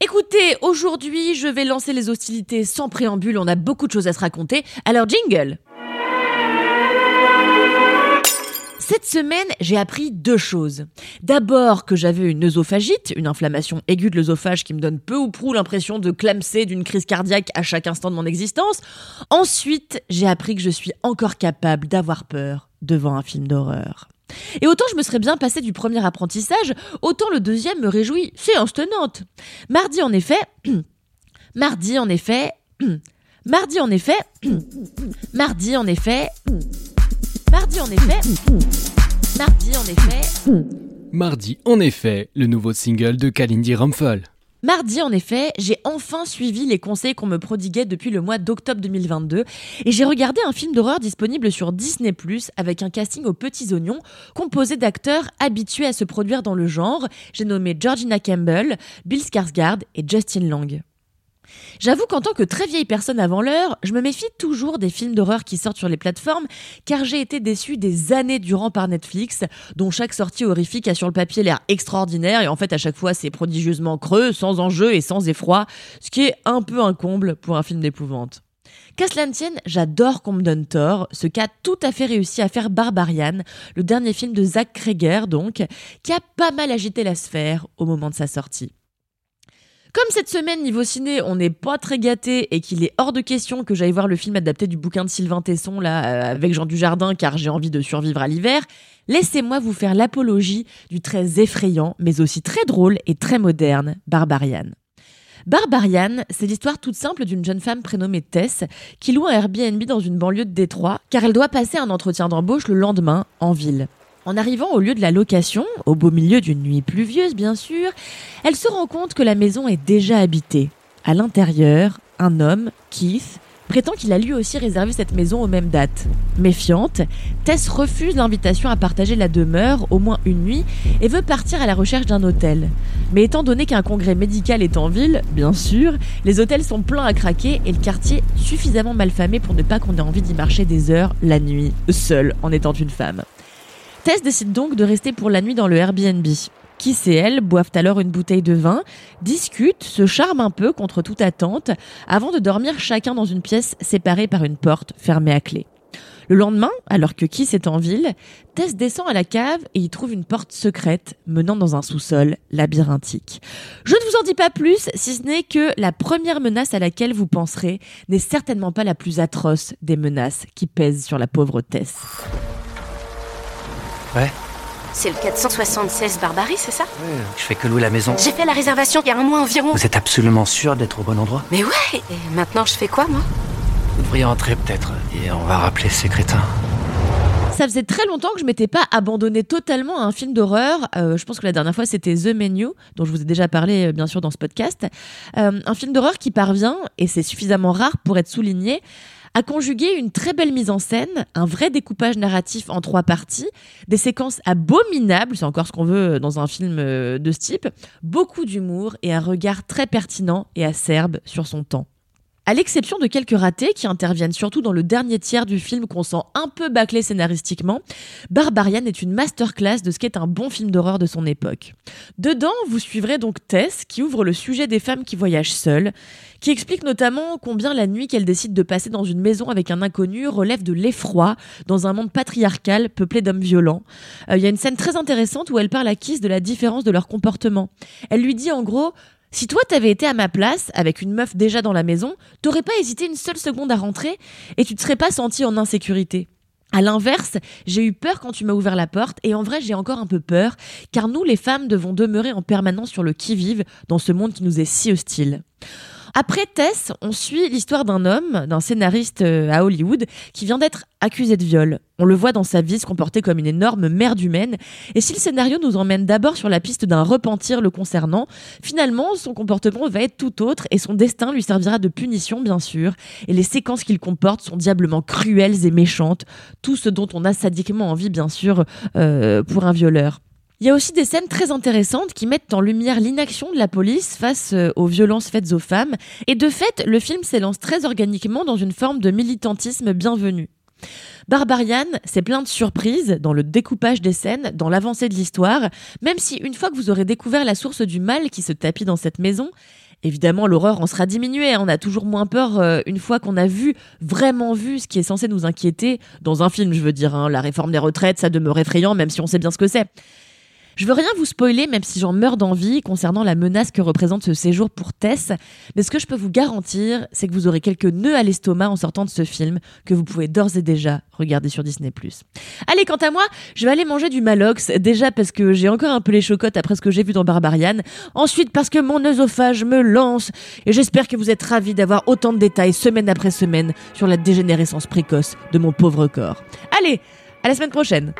Écoutez, aujourd'hui, je vais lancer les hostilités sans préambule, on a beaucoup de choses à se raconter. Alors jingle. Cette semaine, j'ai appris deux choses. D'abord que j'avais une œsophagite, une inflammation aiguë de l'œsophage qui me donne peu ou prou l'impression de clamser d'une crise cardiaque à chaque instant de mon existence. Ensuite, j'ai appris que je suis encore capable d'avoir peur devant un film d'horreur. Et autant je me serais bien passé du premier apprentissage, autant le deuxième me réjouit séance tenante. Mardi en effet, mardi en effet, mardi en effet, mardi en effet, mardi en effet, mardi en effet, Mardi, en effet, le nouveau single de Kalindi Rumpel. Mardi, en effet, j'ai enfin suivi les conseils qu'on me prodiguait depuis le mois d'octobre 2022 et j'ai regardé un film d'horreur disponible sur Disney ⁇ avec un casting aux petits oignons composé d'acteurs habitués à se produire dans le genre. J'ai nommé Georgina Campbell, Bill Skarsgård et Justin Long. J'avoue qu'en tant que très vieille personne avant l'heure, je me méfie toujours des films d'horreur qui sortent sur les plateformes, car j'ai été déçue des années durant par Netflix, dont chaque sortie horrifique a sur le papier l'air extraordinaire, et en fait à chaque fois c'est prodigieusement creux, sans enjeu et sans effroi, ce qui est un peu un comble pour un film d'épouvante. Qu'à cela ne tienne, j'adore qu'on me donne tort, ce qu'a tout à fait réussi à faire Barbarian, le dernier film de Zach Kreger donc, qui a pas mal agité la sphère au moment de sa sortie. Comme cette semaine, niveau ciné, on n'est pas très gâté et qu'il est hors de question que j'aille voir le film adapté du bouquin de Sylvain Tesson, là, euh, avec Jean Dujardin, car j'ai envie de survivre à l'hiver, laissez-moi vous faire l'apologie du très effrayant, mais aussi très drôle et très moderne, Barbarian. Barbarian, c'est l'histoire toute simple d'une jeune femme prénommée Tess qui loue un Airbnb dans une banlieue de Détroit car elle doit passer un entretien d'embauche le lendemain en ville. En arrivant au lieu de la location, au beau milieu d'une nuit pluvieuse bien sûr, elle se rend compte que la maison est déjà habitée. À l'intérieur, un homme, Keith, prétend qu'il a lui aussi réservé cette maison aux mêmes dates. Méfiante, Tess refuse l'invitation à partager la demeure au moins une nuit et veut partir à la recherche d'un hôtel. Mais étant donné qu'un congrès médical est en ville, bien sûr, les hôtels sont pleins à craquer et le quartier suffisamment malfamé pour ne pas qu'on ait envie d'y marcher des heures la nuit, seule en étant une femme. Tess décide donc de rester pour la nuit dans le Airbnb. Qui et elle boivent alors une bouteille de vin, discutent, se charment un peu contre toute attente, avant de dormir chacun dans une pièce séparée par une porte fermée à clé. Le lendemain, alors que Kiss est en ville, Tess descend à la cave et y trouve une porte secrète menant dans un sous-sol labyrinthique. Je ne vous en dis pas plus, si ce n'est que la première menace à laquelle vous penserez n'est certainement pas la plus atroce des menaces qui pèsent sur la pauvre Tess. Ouais, C'est le 476 Barbarie, c'est ça? Je fais que louer la maison. J'ai fait la réservation il y a un mois environ. Vous êtes absolument sûr d'être au bon endroit? Mais ouais Et maintenant, je fais quoi, moi? Vous devriez entrer peut-être, et on va rappeler ces crétins. Ça faisait très longtemps que je m'étais pas abandonné totalement à un film d'horreur. Euh, je pense que la dernière fois c'était The Menu, dont je vous ai déjà parlé euh, bien sûr dans ce podcast. Euh, un film d'horreur qui parvient, et c'est suffisamment rare pour être souligné, à conjuguer une très belle mise en scène, un vrai découpage narratif en trois parties, des séquences abominables, c'est encore ce qu'on veut dans un film euh, de ce type, beaucoup d'humour et un regard très pertinent et acerbe sur son temps. À l'exception de quelques ratés qui interviennent surtout dans le dernier tiers du film qu'on sent un peu bâclé scénaristiquement, Barbarian est une masterclass de ce qu'est un bon film d'horreur de son époque. Dedans, vous suivrez donc Tess qui ouvre le sujet des femmes qui voyagent seules, qui explique notamment combien la nuit qu'elle décide de passer dans une maison avec un inconnu relève de l'effroi dans un monde patriarcal peuplé d'hommes violents. Euh, Il y a une scène très intéressante où elle parle à Kiss de la différence de leur comportement. Elle lui dit en gros si toi t'avais été à ma place, avec une meuf déjà dans la maison, t'aurais pas hésité une seule seconde à rentrer et tu te serais pas senti en insécurité. À l'inverse, j'ai eu peur quand tu m'as ouvert la porte et en vrai j'ai encore un peu peur car nous les femmes devons demeurer en permanence sur le qui-vive dans ce monde qui nous est si hostile. Après Tess, on suit l'histoire d'un homme, d'un scénariste euh, à Hollywood, qui vient d'être accusé de viol. On le voit dans sa vie se comporter comme une énorme merde humaine, et si le scénario nous emmène d'abord sur la piste d'un repentir le concernant, finalement son comportement va être tout autre et son destin lui servira de punition bien sûr, et les séquences qu'il comporte sont diablement cruelles et méchantes, tout ce dont on a sadiquement envie bien sûr euh, pour un violeur. Il y a aussi des scènes très intéressantes qui mettent en lumière l'inaction de la police face euh, aux violences faites aux femmes. Et de fait, le film s'élance très organiquement dans une forme de militantisme bienvenu. Barbarian, c'est plein de surprises dans le découpage des scènes, dans l'avancée de l'histoire, même si une fois que vous aurez découvert la source du mal qui se tapit dans cette maison, Évidemment, l'horreur en sera diminuée. Hein. On a toujours moins peur euh, une fois qu'on a vu, vraiment vu, ce qui est censé nous inquiéter dans un film, je veux dire. Hein. La réforme des retraites, ça demeure effrayant, même si on sait bien ce que c'est. Je veux rien vous spoiler, même si j'en meurs d'envie concernant la menace que représente ce séjour pour Tess. Mais ce que je peux vous garantir, c'est que vous aurez quelques nœuds à l'estomac en sortant de ce film que vous pouvez d'ores et déjà regarder sur Disney+. Allez, quant à moi, je vais aller manger du Malox. Déjà parce que j'ai encore un peu les chocottes après ce que j'ai vu dans Barbarian. Ensuite parce que mon œsophage me lance. Et j'espère que vous êtes ravis d'avoir autant de détails semaine après semaine sur la dégénérescence précoce de mon pauvre corps. Allez, à la semaine prochaine